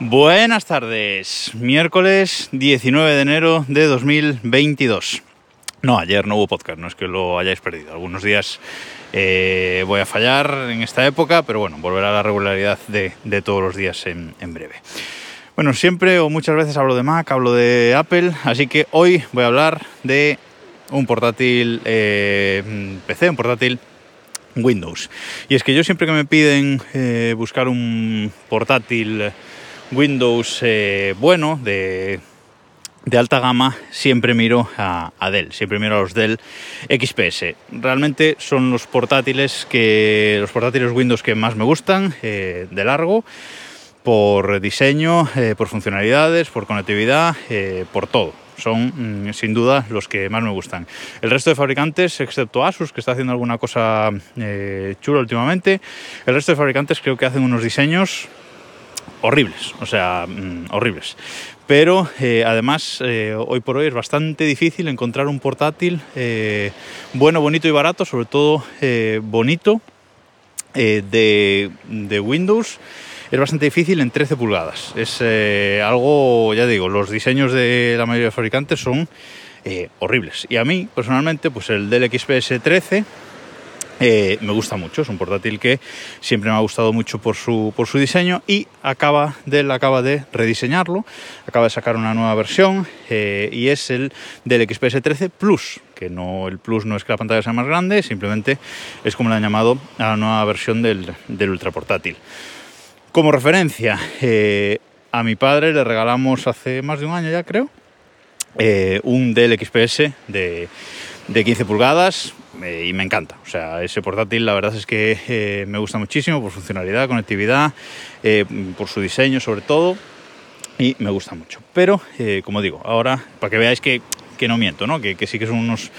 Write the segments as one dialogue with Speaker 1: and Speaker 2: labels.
Speaker 1: Buenas tardes, miércoles 19 de enero de 2022. No, ayer no hubo podcast, no es que lo hayáis perdido. Algunos días eh, voy a fallar en esta época, pero bueno, volverá a la regularidad de, todos los días en, breve. Bueno, siempre o muchas veces hablo de Mac, hablo de Apple, así que hoy voy a hablar de un portátil eh, PC, un portátil Windows. Y es que yo siempre que me piden eh, buscar un portátil Windows eh, bueno, de, alta gama, siempre miro a, Dell, siempre miro a los Dell XPS. Realmente son los portátiles que los portátiles Windows que más me gustan, eh, de largo, por diseño, eh, por funcionalidades, por conectividad, por todo. Son mm, sin duda los que más me gustan. El resto de fabricantes, excepto Asus, que está haciendo alguna cosa chula últimamente, el resto de fabricantes creo que hacen unos diseños horribles, o sea, mm, horribles. Pero eh, además, eh, hoy por hoy es bastante difícil encontrar un portátil eh, bueno, bonito y barato, sobre todo bonito, de, Windows. Es bastante difícil en 13 pulgadas. Es algo, ya digo, los diseños de la mayoría de fabricantes son horribles. Y a mí, personalmente, pues el del XPS 13 eh, me gusta mucho, es un portátil que siempre me ha gustado mucho por su, por su diseño y acaba de, acaba de rediseñarlo, acaba de sacar una nueva versión eh, y es el del XPS 13 Plus, que no, el Plus no es que la pantalla sea más grande, simplemente es como le han llamado a la nueva versión del, del ultra portátil. Como referencia, eh, a mi padre le regalamos hace más de un año ya creo, un Dell XPS de, de 15 pulgadas, y me encanta. O sea, ese portátil la verdad es que eh, me gusta muchísimo por funcionalidad, conectividad, eh, por su diseño sobre todo y me gusta mucho. Pero, eh, como digo, ahora para que veáis que, no miento, ¿no? Que, sí que son unos,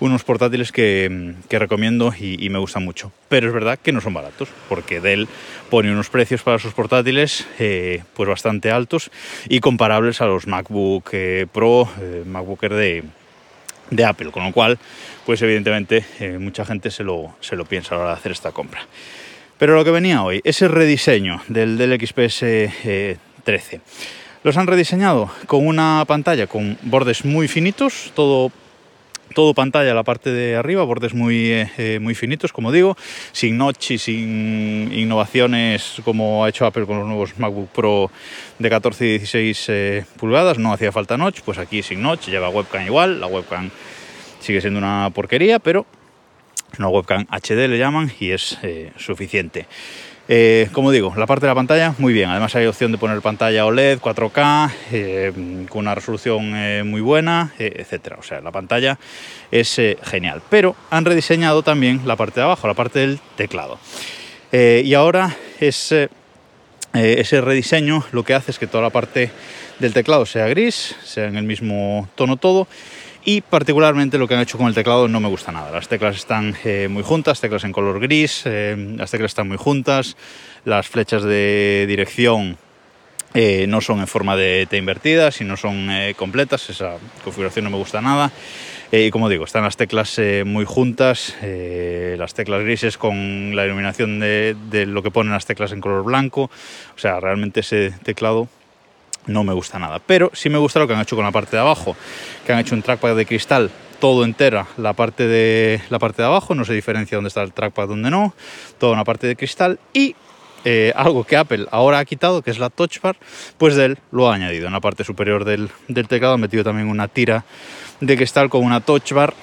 Speaker 1: unos portátiles que, recomiendo y, me gustan mucho. Pero es verdad que no son baratos, porque Dell pone unos precios para sus portátiles pues bastante altos y comparables a los MacBook Pro, MacBook de de Apple, con lo cual, pues evidentemente eh, mucha gente se lo, se lo piensa a la hora de hacer esta compra. Pero lo que venía hoy, ese rediseño del, del XPS 13. Eh, Los han rediseñado con una pantalla con bordes muy finitos, todo todo pantalla la parte de arriba, bordes muy, eh, muy finitos, como digo, sin notch y sin innovaciones como ha hecho Apple con los nuevos MacBook Pro de 14 y 16 eh, pulgadas, no hacía falta notch, pues aquí sin notch, lleva webcam igual, la webcam sigue siendo una porquería, pero una webcam HD le llaman y es eh, suficiente. Eh, como digo, la parte de la pantalla, muy bien. Además hay opción de poner pantalla OLED 4K eh, con una resolución muy buena, etcétera. O sea, la pantalla es genial. Pero han rediseñado también la parte de abajo, la parte del teclado. y ahora ese rediseño lo que hace es que toda la parte del teclado sea gris, sea en el mismo tono todo y particularmente lo que han hecho con el teclado no me gusta nada. Las teclas están eh, muy juntas, teclas en color gris, eh, las teclas están muy juntas, las flechas de dirección eh, no son en forma de T invertida, sino son completas, esa configuración no me gusta nada. y como digo, están las teclas muy juntas, las teclas grises con la iluminación de, de lo que ponen las teclas en color blanco. O sea, realmente ese teclado no me gusta nada. Pero sí me gusta lo que han hecho con la parte de abajo, que han hecho un trackpad de cristal todo entera la parte de la parte de abajo, no se diferencia dónde está el trackpad, dónde no, toda una parte de cristal y eh, algo que Apple ahora ha quitado, que es la touch bar, pues él lo ha añadido. En la parte superior del, teclado ha metido también una tira de cristal con una touch bar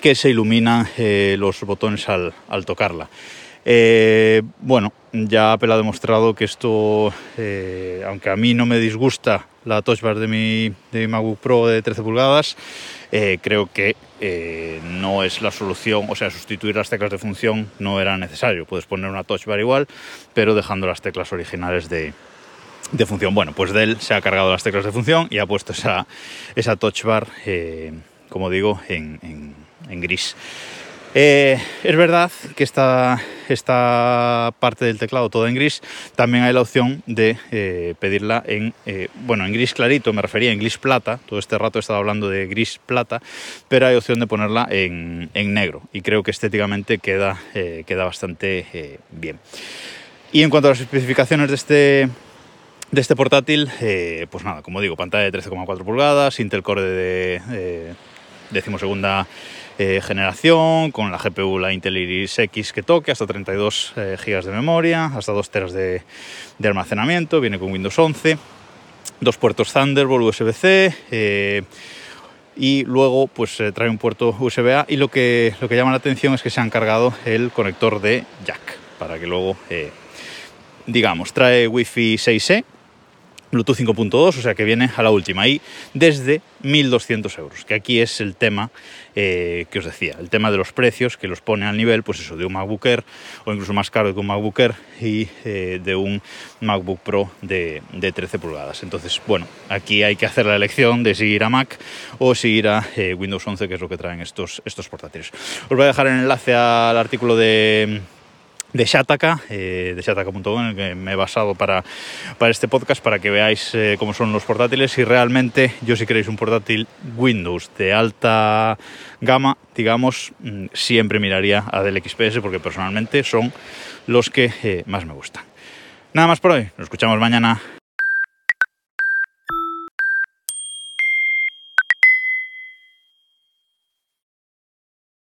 Speaker 1: que se ilumina eh, los botones al, al tocarla. Eh, bueno, ya Apple ha demostrado que esto, eh, aunque a mí no me disgusta la touch bar de mi, de MacBook Pro de 13 pulgadas, eh, creo que no es la solución, o sea, sustituir las teclas de función no era necesario. Puedes poner una touch bar igual, pero dejando las teclas originales de, función. Bueno, pues Dell se ha cargado las teclas de función y ha puesto esa, esa touch bar, como digo, en gris. Eh, es verdad que esta, esta, parte del teclado todo en gris, también hay la opción de eh, pedirla en, eh, bueno, en gris clarito, me refería en gris plata, todo este rato he estado hablando de gris plata, pero hay opción de ponerla en, negro y creo que estéticamente queda, queda bastante bien. Y en cuanto a las especificaciones de este, de este portátil, pues nada, como digo, pantalla de 13,4 pulgadas, Intel Core de eh, decimosegunda eh, generación, con la GPU, la Intel Iris X que toque, hasta 32 eh, GB de memoria, hasta 2 teras de, almacenamiento, viene con Windows 11, dos puertos Thunderbolt USB-C, eh, y luego pues eh, trae un puerto USB-A y lo que, lo que llama la atención es que se han cargado el conector de jack para que luego digamos trae Wi-Fi 6E Bluetooth 5.2, o sea que viene a la última y desde 1.200 euros, que aquí es el tema eh, que os decía, el tema de los precios que los pone al nivel, pues eso, de un MacBook Air o incluso más caro que un MacBook Air y eh, de un MacBook Pro de, de, 13 pulgadas. Entonces, bueno, aquí hay que hacer la elección de si ir a Mac o si ir a eh, Windows 11, que es lo que traen estos, estos portátiles. Os voy a dejar el enlace al artículo de de Shataka, eh, de Shataka.com, en el que me he basado para, para este podcast, para que veáis eh, cómo son los portátiles y realmente yo si queréis un portátil Windows de alta gama, digamos, mm, siempre miraría a Dell XPS porque personalmente son los que eh, más me gustan. Nada más por hoy, nos escuchamos mañana.